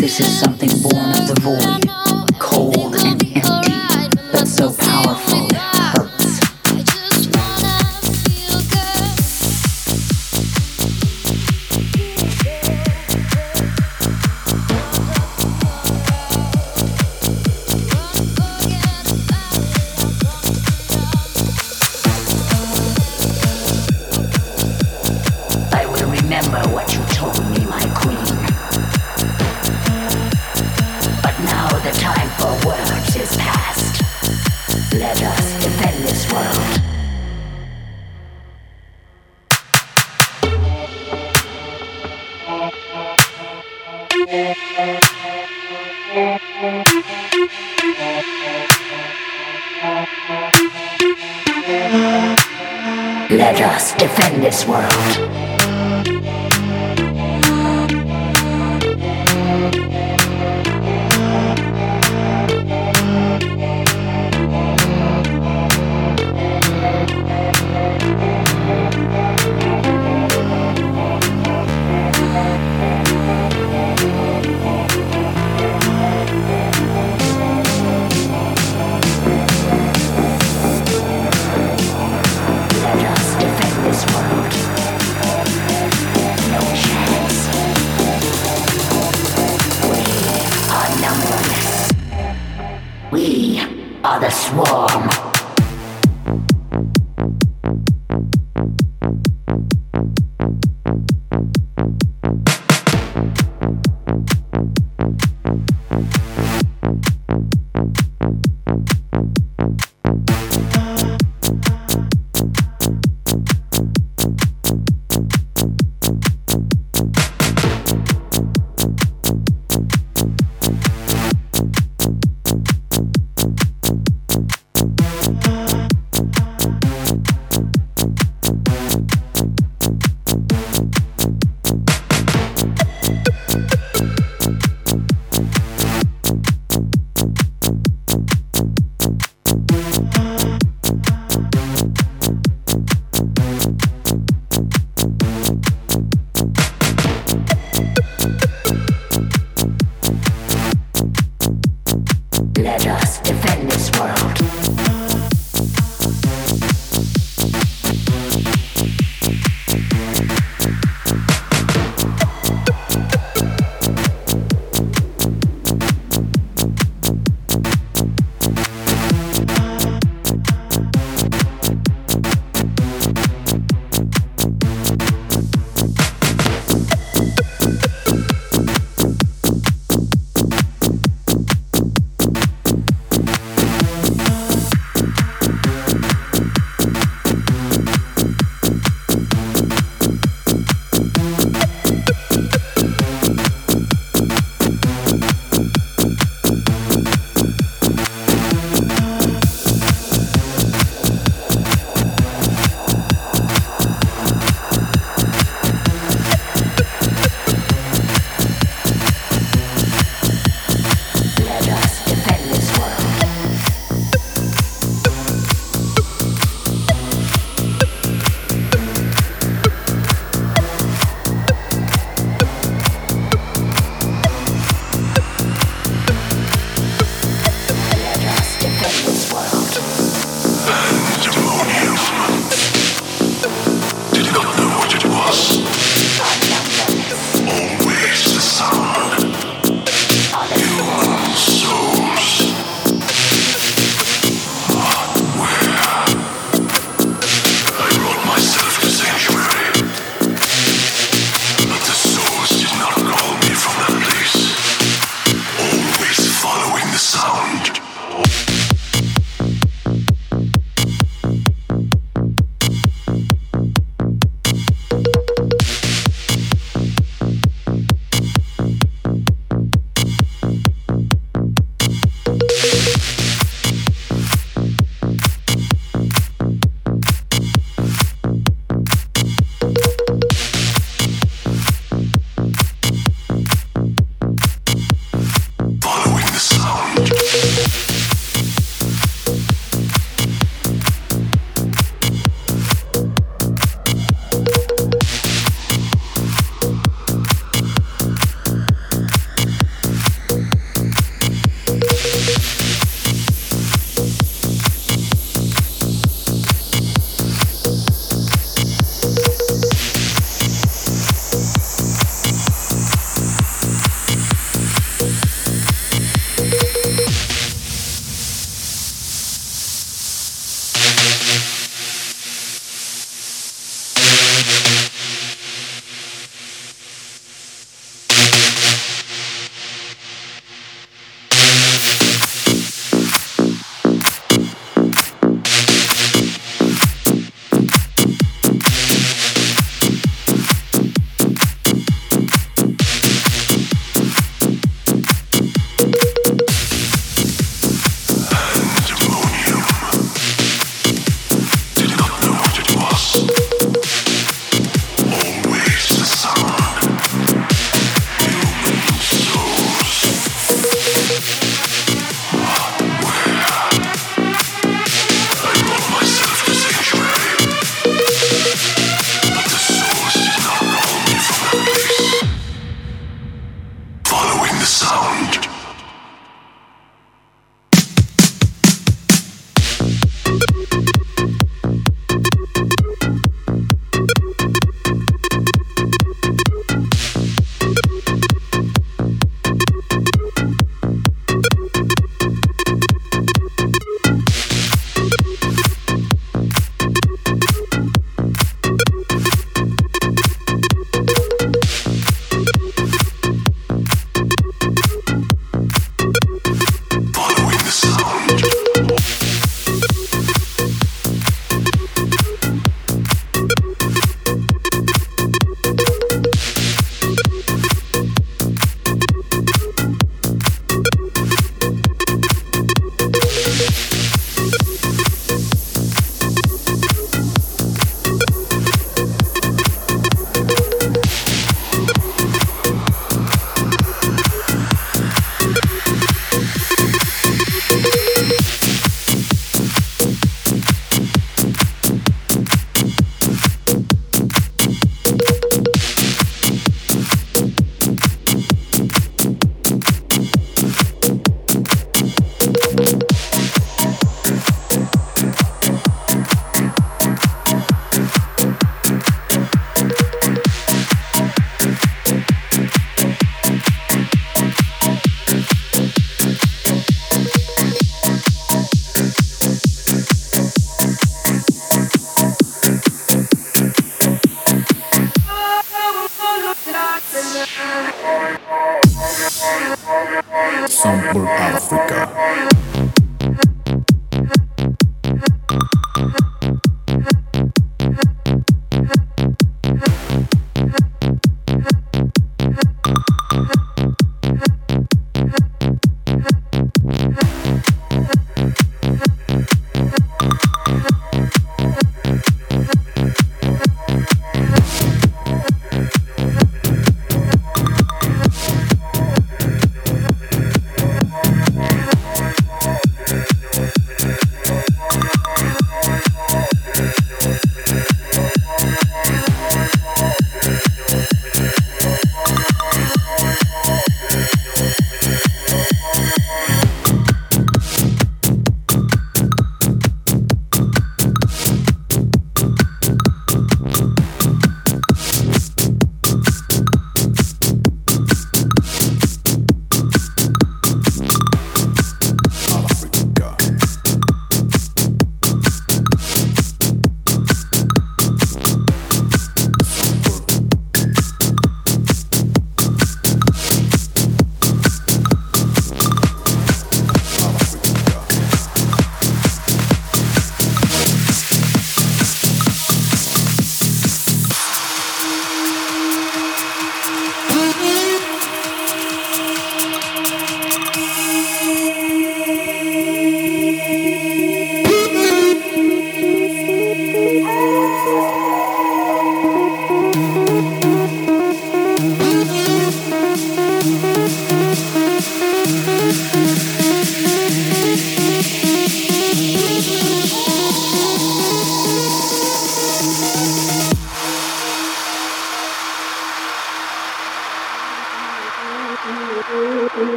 This is something born of the void.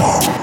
Бум.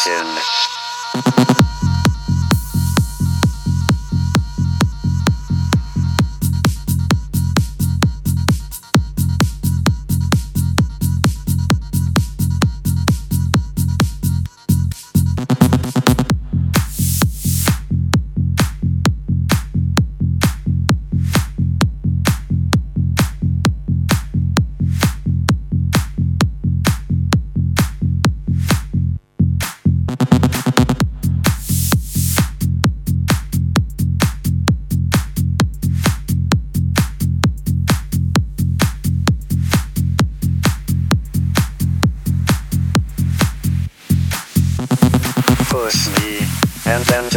Satisfaction.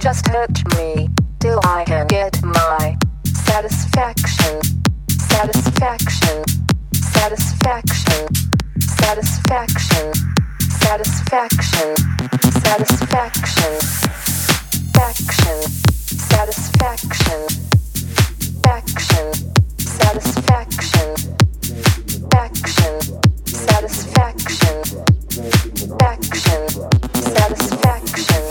just touch me, till I can get my satisfaction, satisfaction, satisfaction, satisfaction, satisfaction, satisfaction, faction, satisfaction, faction, satisfaction, faction, satisfaction, faction, satisfaction,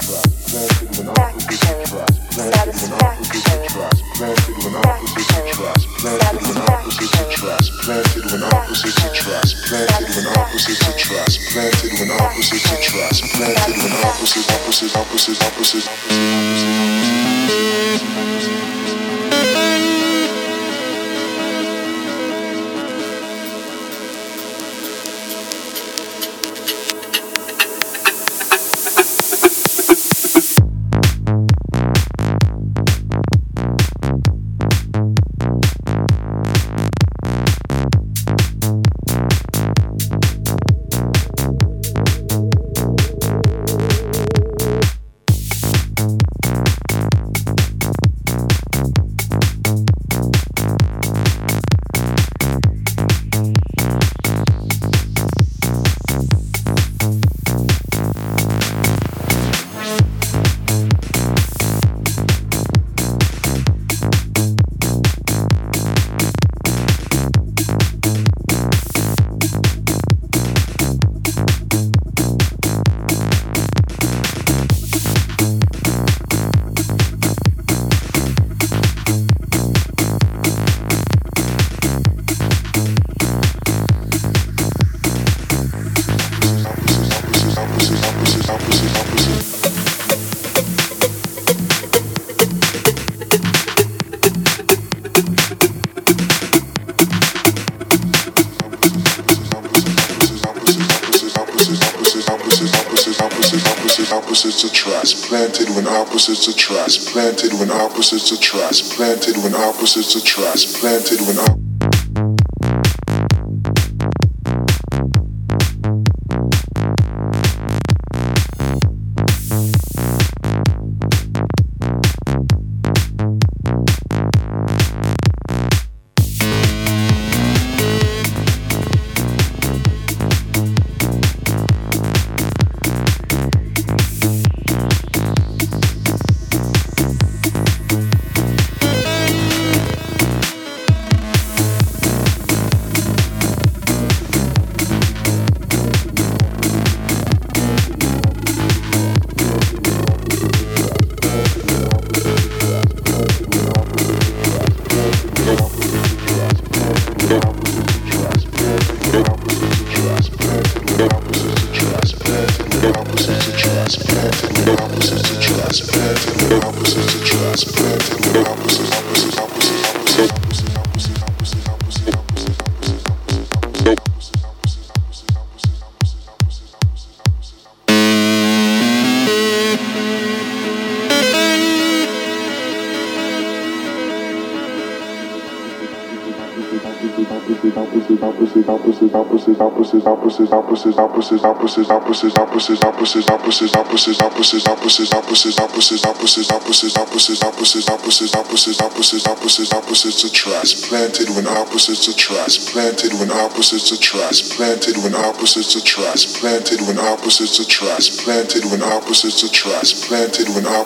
faction, satisfaction, Planted when opposites attract, planted when opposites attract, planted when opposites attract, planted when opposites, opposites, opposites, opposites, opposites. Opposites attract, planted when opposites attract, planted when opposites attract, planted when op-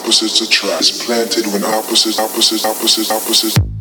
opposites attract planted when opposites opposites opposites opposites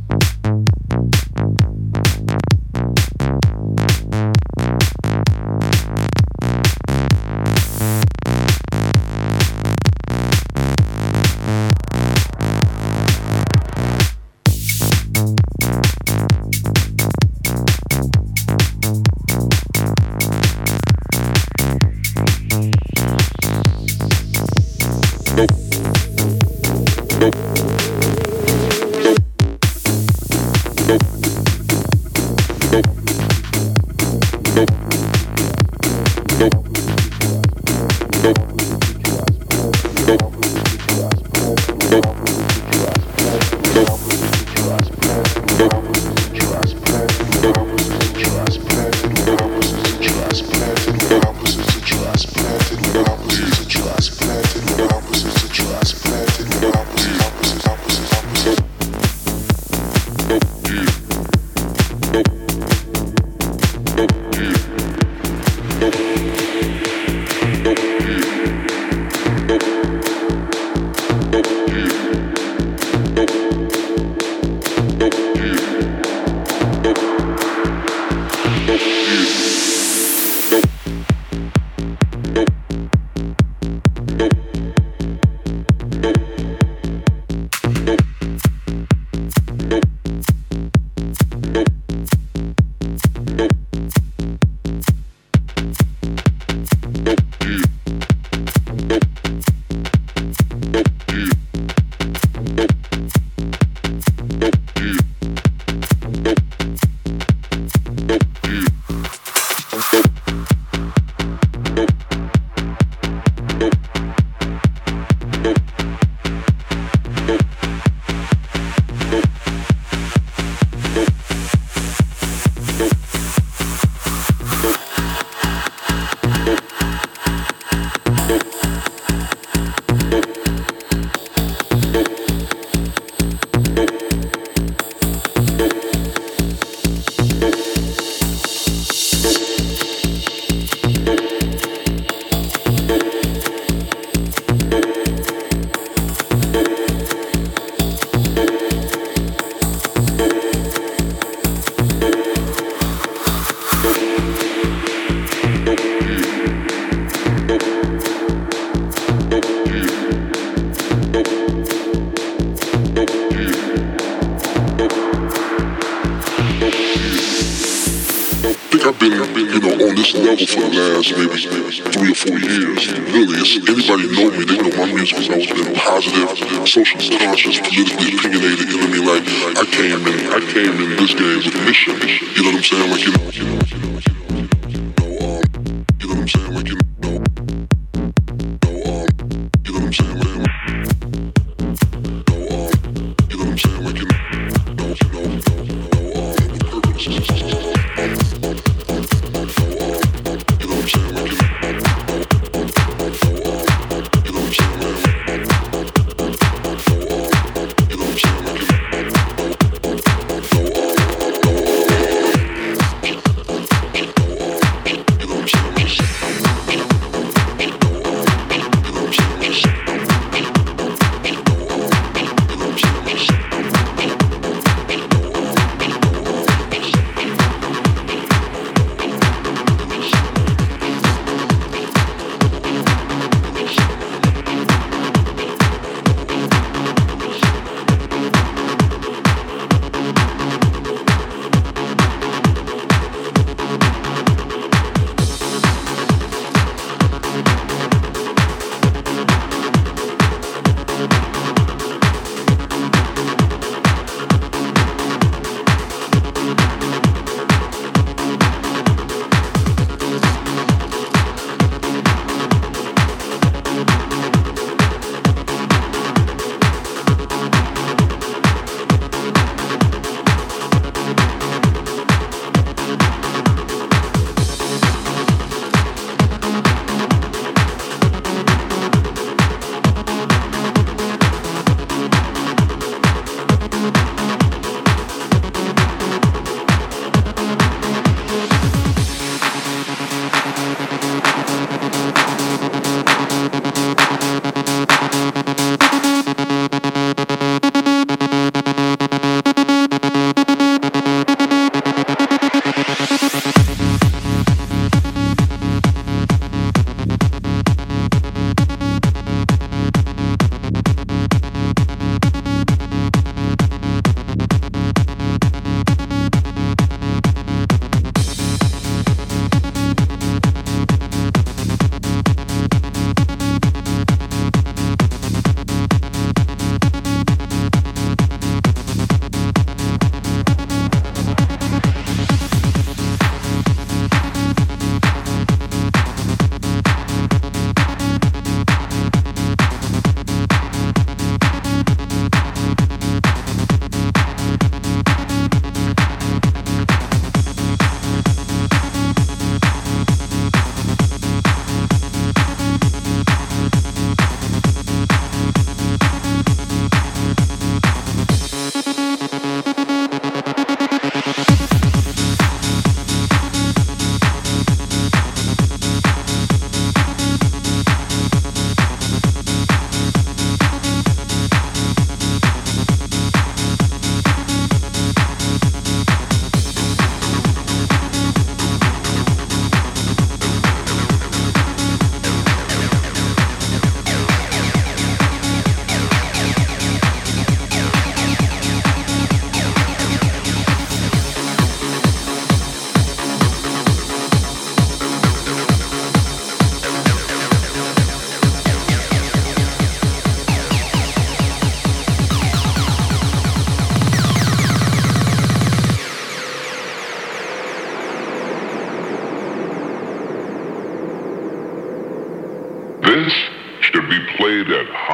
social conscious, politically opinionated, you know what Like, I came in, I came in this game with a mission, you know what I'm saying? Like, you know, you know, you know.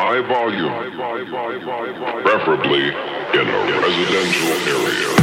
High volume, preferably in a residential area.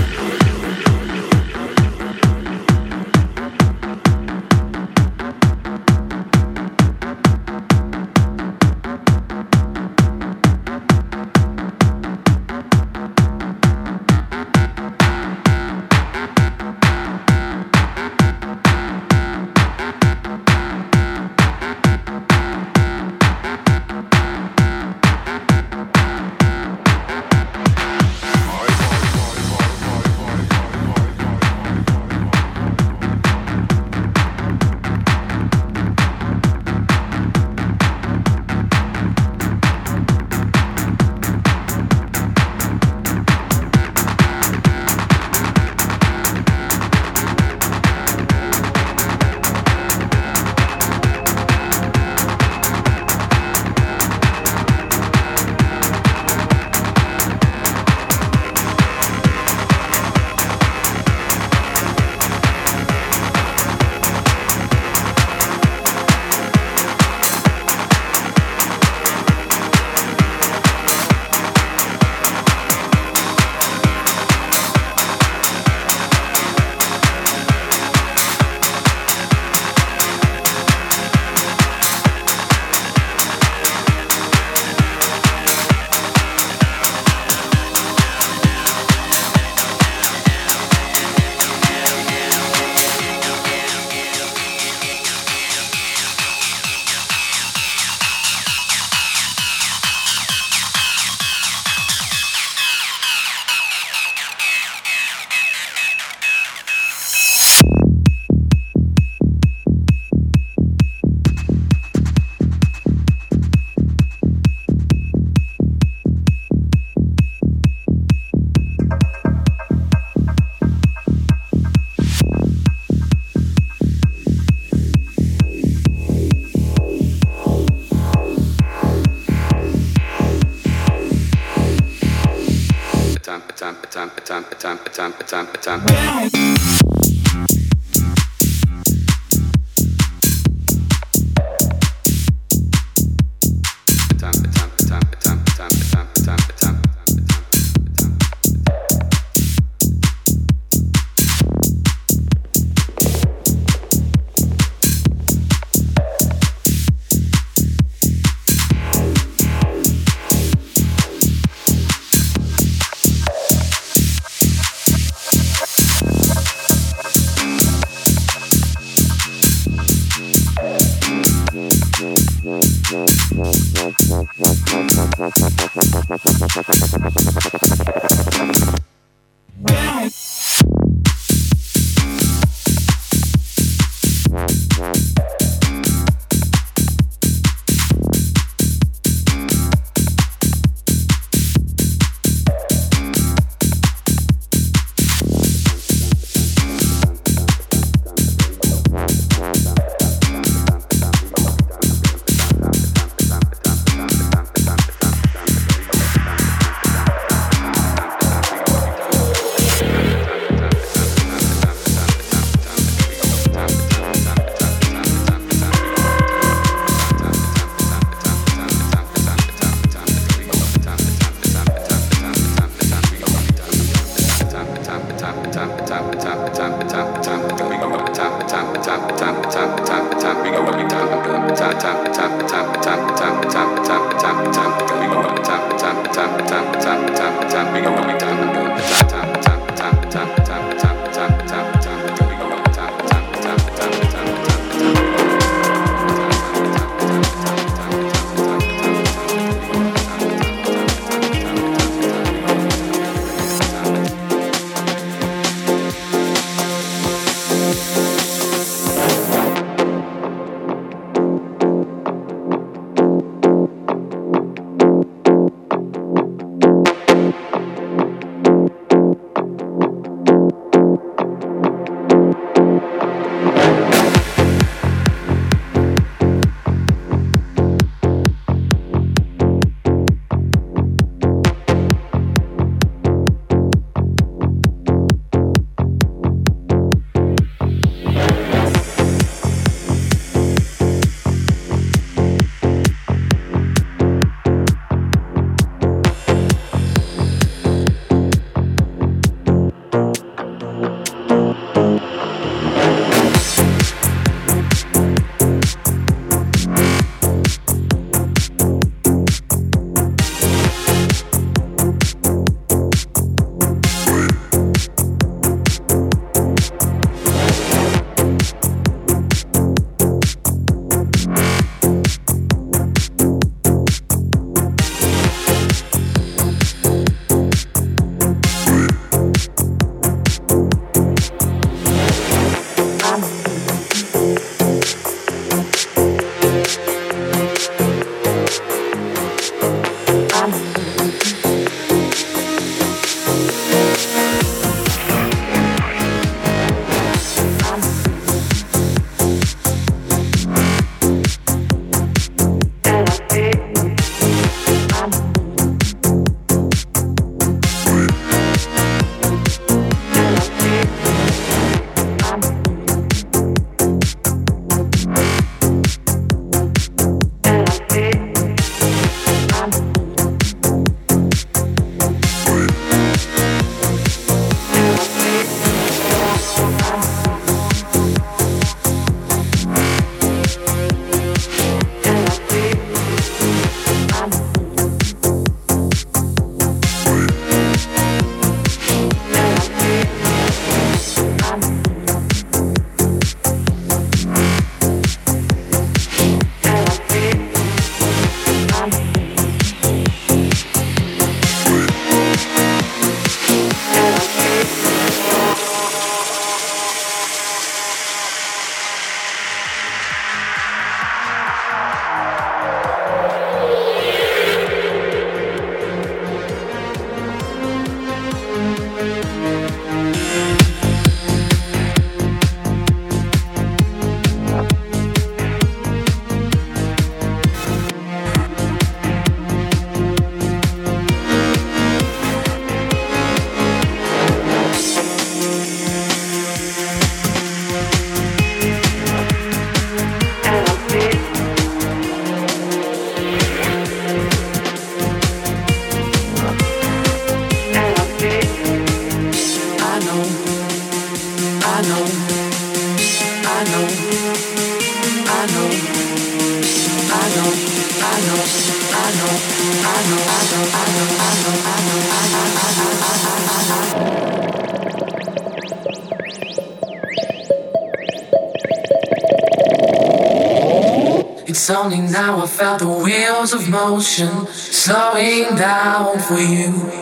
It's only now I felt the wheels of motion slowing down for you.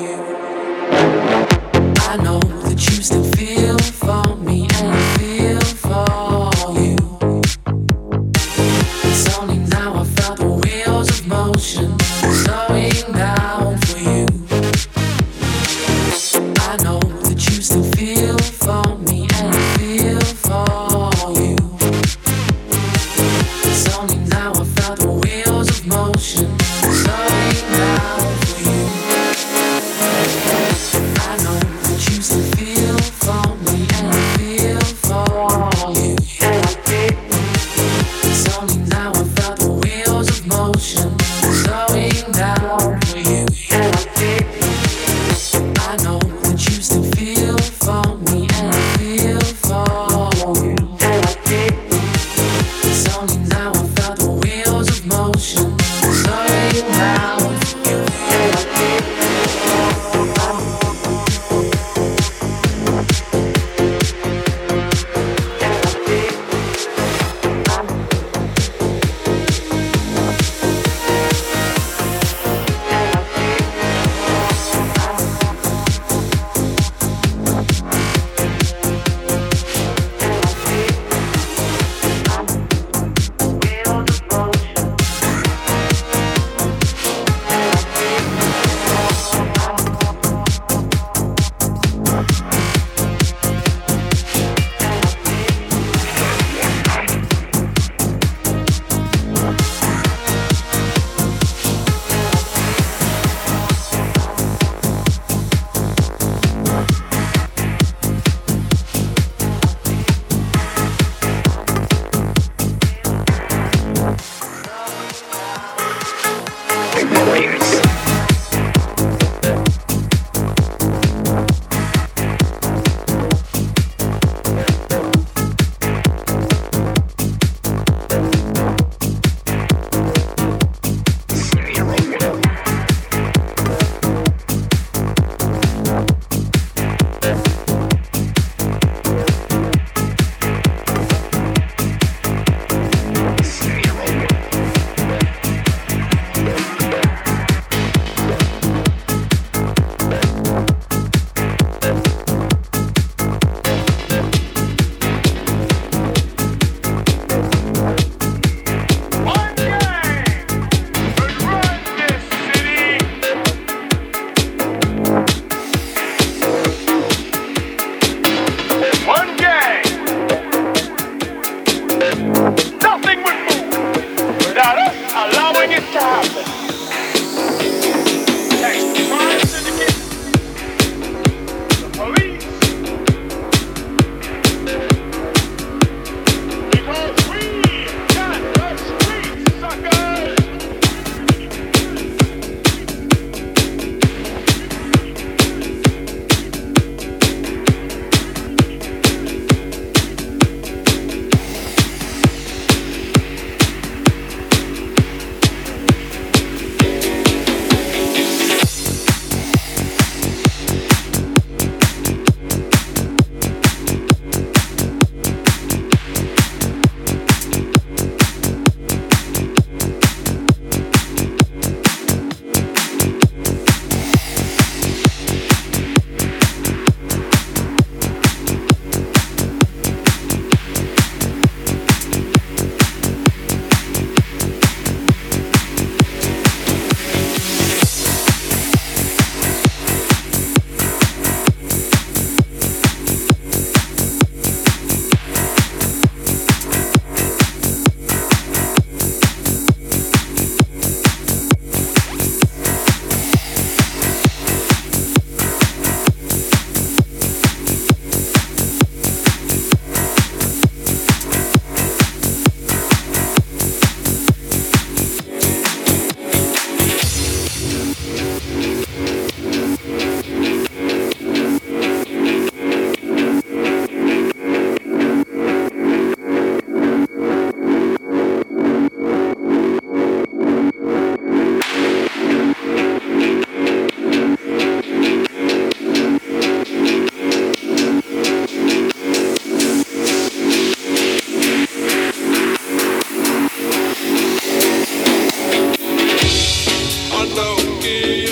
que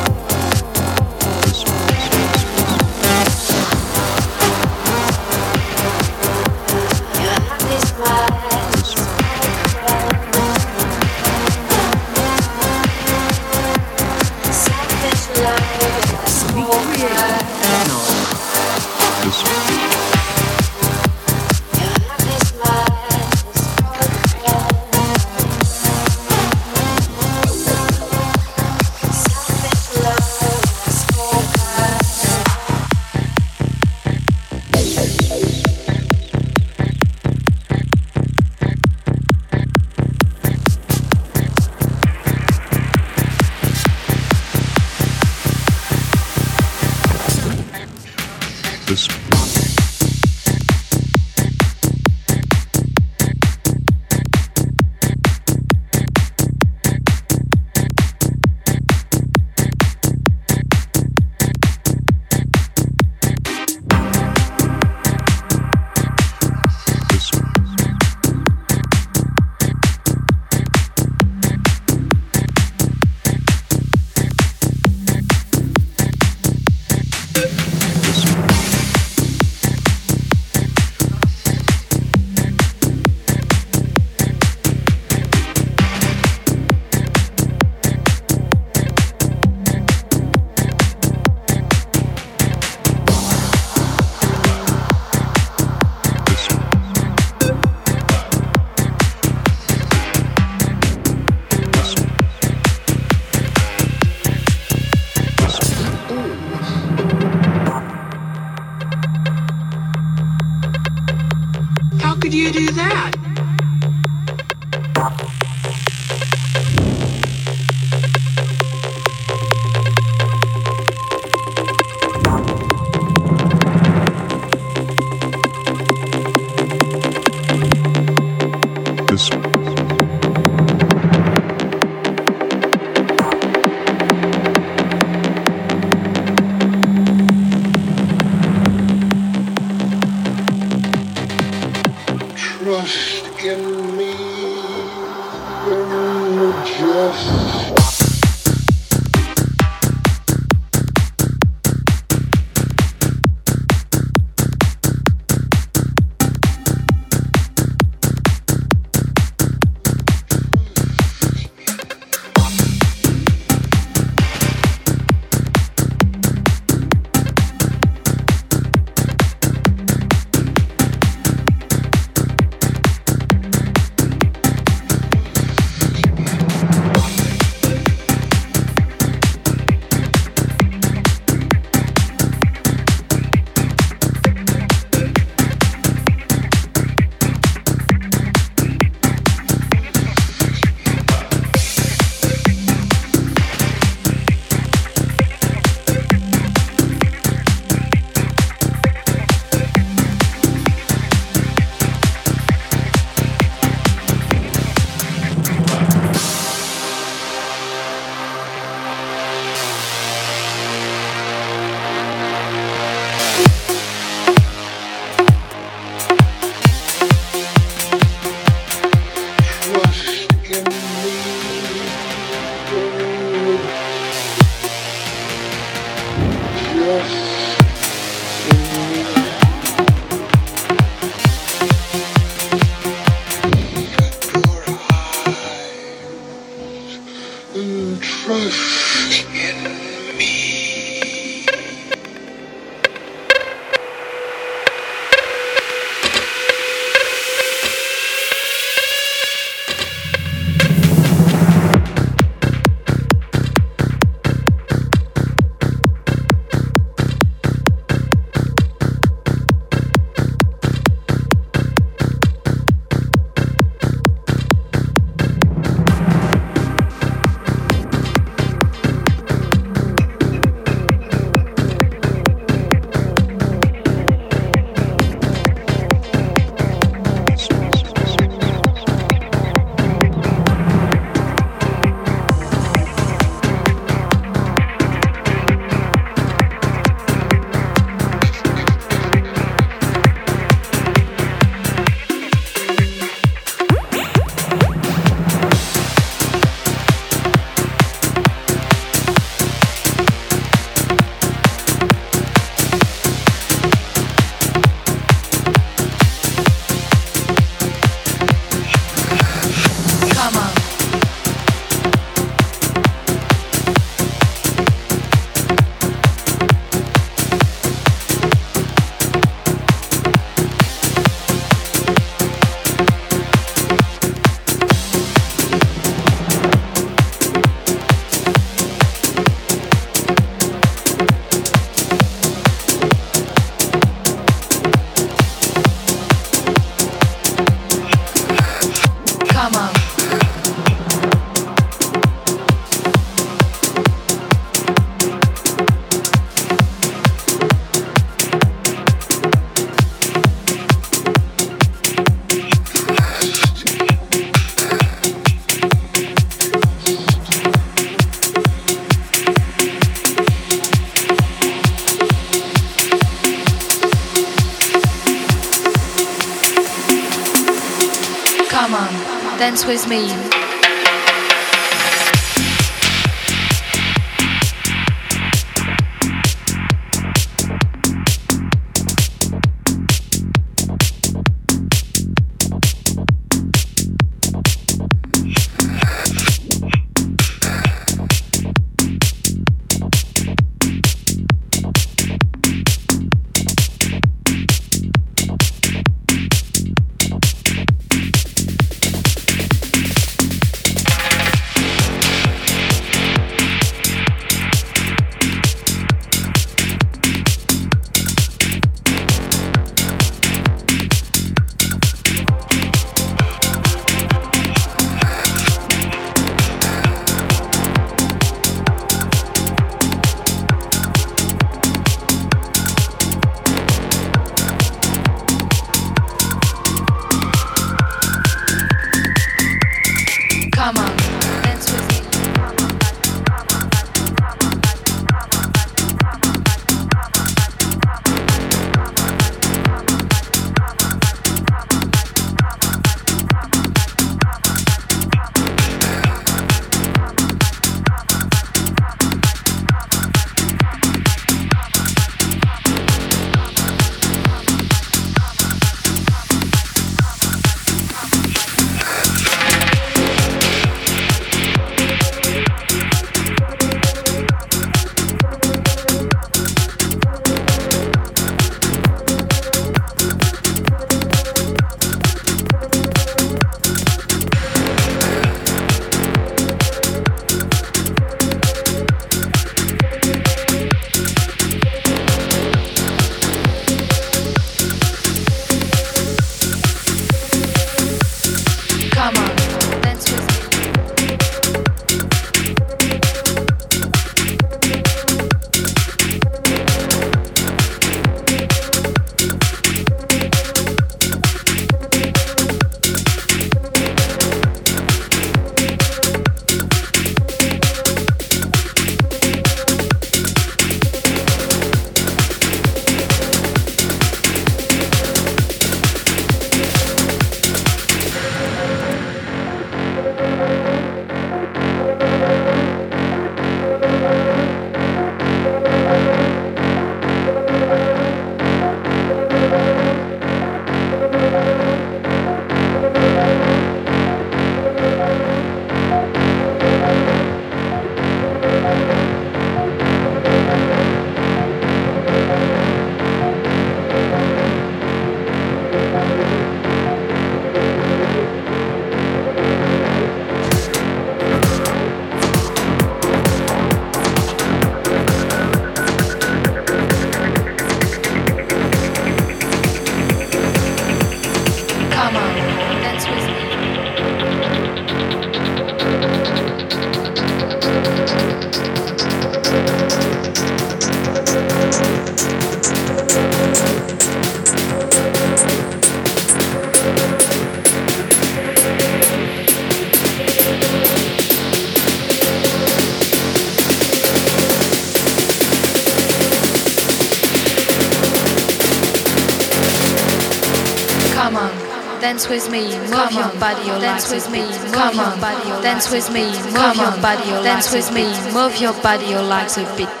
dance with me, move your body, dance with me, move your body, dance with me, move your body, dance with me, move your body, your legs a bit.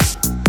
She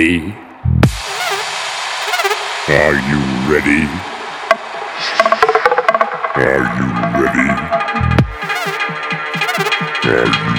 ready? Are you ready? Are you ready? Are you